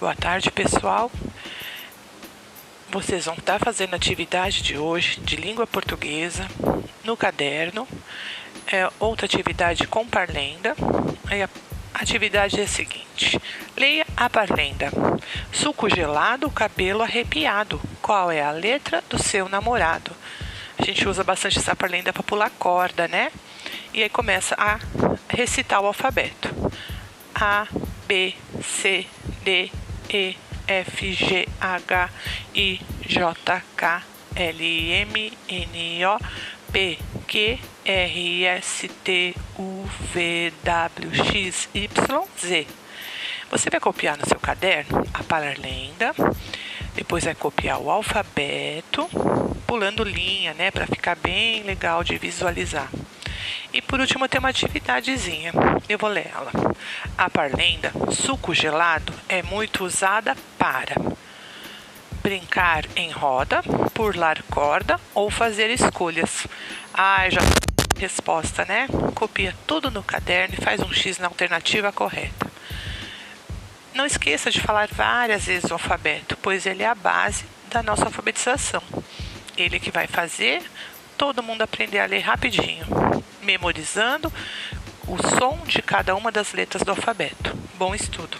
Boa tarde, pessoal. Vocês vão estar fazendo a atividade de hoje de língua portuguesa no caderno. É outra atividade com parlenda. a atividade é a seguinte: leia a parlenda. Suco gelado, cabelo arrepiado. Qual é a letra do seu namorado? A gente usa bastante essa parlenda para pular corda, né? E aí começa a recitar o alfabeto. A, B, C, D, E, F, G, H, I, J, K, L, M, N, O, P, Q, R, S, T, U, V, W, X, Y, Z. Você vai copiar no seu caderno a paralenda, depois vai copiar o alfabeto, pulando linha, né, para ficar bem legal de visualizar. E por último tem uma atividadezinha. Eu vou ler ela. A parlenda, suco gelado, é muito usada para brincar em roda, pular corda ou fazer escolhas. Ah, já resposta, né? Copia tudo no caderno e faz um X na alternativa correta. Não esqueça de falar várias vezes o alfabeto, pois ele é a base da nossa alfabetização. Ele que vai fazer todo mundo aprender a ler rapidinho, memorizando o som de cada uma das letras do alfabeto. Bom estudo!